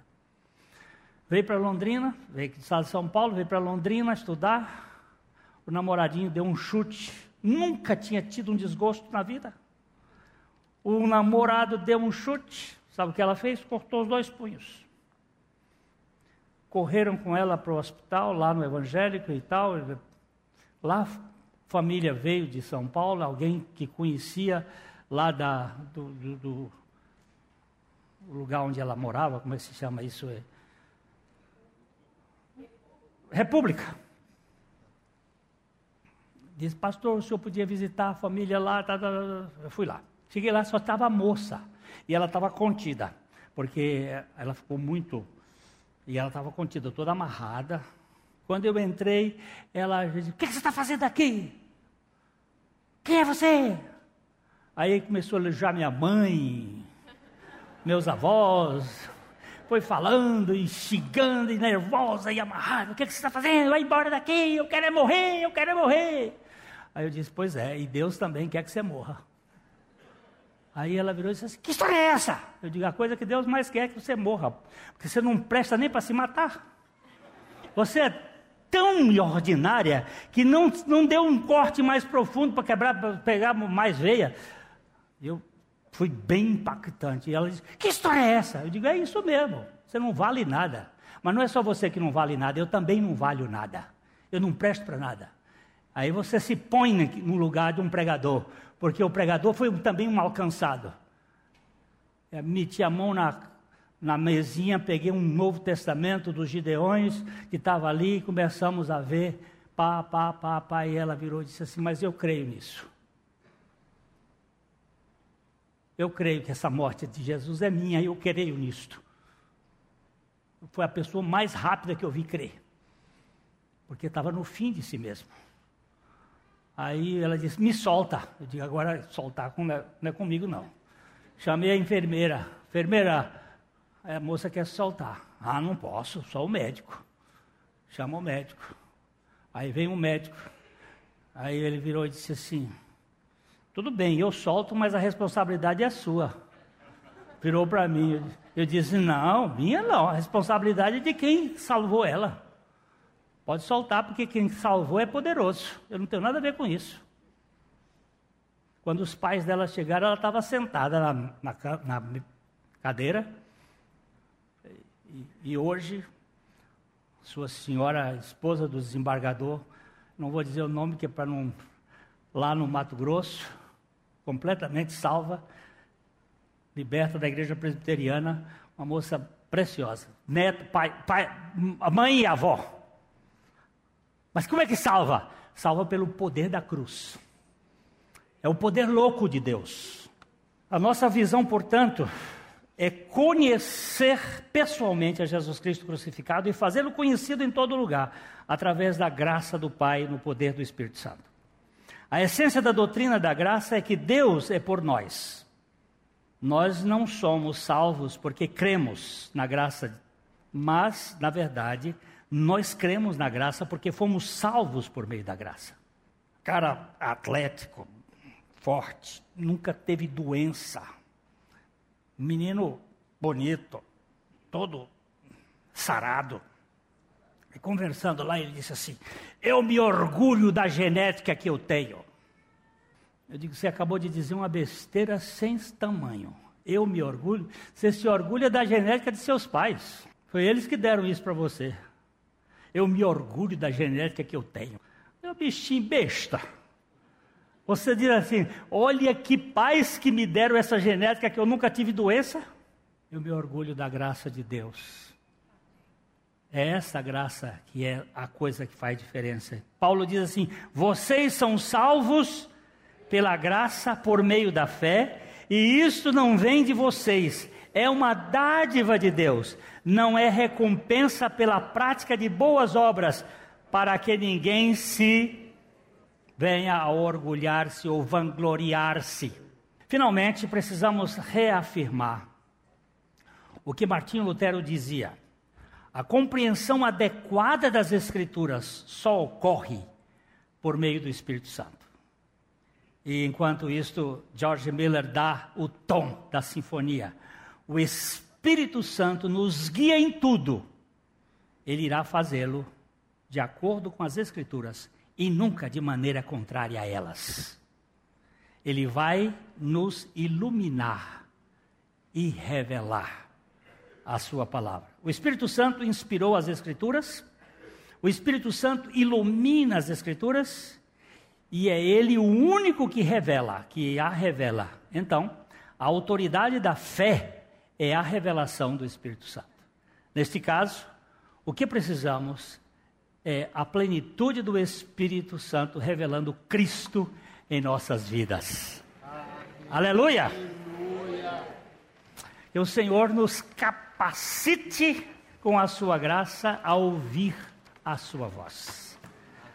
Veio para Londrina, veio de São Paulo, veio para Londrina estudar, o namoradinho deu um chute. Nunca tinha tido um desgosto na vida. O namorado deu um chute. Sabe o que ela fez? Cortou os dois punhos. Correram com ela para o hospital, lá no evangélico e tal. Lá, família veio de São Paulo, alguém que conhecia lá da, do, do, do lugar onde ela morava, como é que se chama isso? É... República. Disse, pastor, o senhor podia visitar a família lá? Tá, tá, tá. Eu fui lá. Cheguei lá, só estava a moça. E ela estava Quando eu entrei, ela disse: O que você está fazendo aqui? Quem é você? Aí começou a elogiar minha mãe, meus avós, foi falando e xingando e nervosa e amarrada. O que, que você está fazendo? Vai embora daqui, eu quero é morrer, eu quero é morrer. Aí eu disse, pois é, e Deus também quer que você morra. Aí ela virou e disse assim, que história é essa? Eu digo, a coisa que Deus mais quer é que você morra, porque você não presta nem para se matar. Você é tão ordinária que não, não deu um corte mais profundo para quebrar, para pegar mais veia. Eu fui bem impactante. E ela disse: Que história é essa? Eu digo: É isso mesmo. Você não vale nada. Mas não é só você que não vale nada, eu também não valho nada. Eu não presto para nada. Aí você se põe no lugar de um pregador, porque o pregador foi também um alcançado. Eu meti a mão na, na mesinha, peguei um Novo Testamento dos Gideões, que estava ali, e começamos a ver, pá, pá, pá, pá, e ela virou e disse assim: Mas eu creio nisso. Eu creio que essa morte de Jesus é minha, eu creio nisto. Foi a pessoa mais rápida que eu vi crer, porque estava no fim de si mesmo. Aí ela disse: Me solta. Eu digo: Agora soltar não é, não é comigo, não. Chamei a enfermeira: Enfermeira, a moça quer soltar. Ah, não posso, só o médico. Chama o médico. Aí vem o médico. Aí ele virou e disse assim: tudo bem, eu solto, mas a responsabilidade é sua. Virou para mim. Eu disse: Não, minha não. A responsabilidade é de quem salvou ela. Pode soltar, porque quem salvou é poderoso. Eu não tenho nada a ver com isso. Quando os pais dela chegaram, ela estava sentada na, na, na cadeira. E, e, hoje, sua senhora, esposa do desembargador, não vou dizer o nome que é para não. lá no Mato Grosso, completamente salva, liberta da igreja presbiteriana, uma moça preciosa, neto, pai, pai, mãe e avó. Mas como é que salva? Salva pelo poder da cruz. É o poder louco de Deus. A nossa visão, portanto, é conhecer pessoalmente a Jesus Cristo crucificado e fazê-lo conhecido em todo lugar, através da graça do Pai no poder do Espírito Santo. A essência da doutrina da graça é que Deus é por nós. Nós não somos salvos porque cremos na graça, mas, na verdade, nós cremos na graça porque fomos salvos por meio da graça. Cara atlético, forte, nunca teve doença. Menino bonito, todo sarado. E conversando lá, ele disse assim: Eu me orgulho da genética que eu tenho. Eu digo: Você acabou de dizer uma besteira sem tamanho. Eu me orgulho. Você se orgulha da genética de seus pais. Foi eles que deram isso para você. Eu me orgulho da genética que eu tenho. Um bichinho besta. Você diz assim: olha que pais que me deram essa genética que eu nunca tive doença. Eu me orgulho da graça de Deus. É essa graça que é a coisa que faz diferença. Paulo diz assim: vocês são salvos pela graça por meio da fé, e isto não vem de vocês, é uma dádiva de Deus, não é recompensa pela prática de boas obras, para que ninguém se venha a orgulhar-se ou vangloriar-se. Finalmente, precisamos reafirmar o que Martinho Lutero dizia a compreensão adequada das Escrituras só ocorre por meio do Espírito Santo. E enquanto isto, George Miller dá o tom da sinfonia. O Espírito Santo nos guia em tudo. Ele irá fazê-lo de acordo com as Escrituras e nunca de maneira contrária a elas. Ele vai nos iluminar e revelar a sua palavra. O Espírito Santo inspirou as Escrituras, o Espírito Santo ilumina as Escrituras, e é ele o único que revela, que a revela. Então, a autoridade da fé é a revelação do Espírito Santo. Neste caso, o que precisamos é a plenitude do Espírito Santo revelando Cristo em nossas vidas. Aleluia! Aleluia! Que o Senhor nos capacite com a sua graça a ouvir a sua voz.